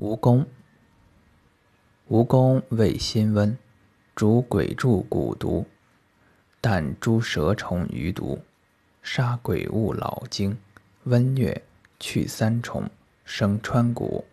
蜈蚣，蜈蚣味辛温，主鬼柱蛊毒，但诸蛇虫余毒，杀鬼物老精，温疟，去三虫，生川谷。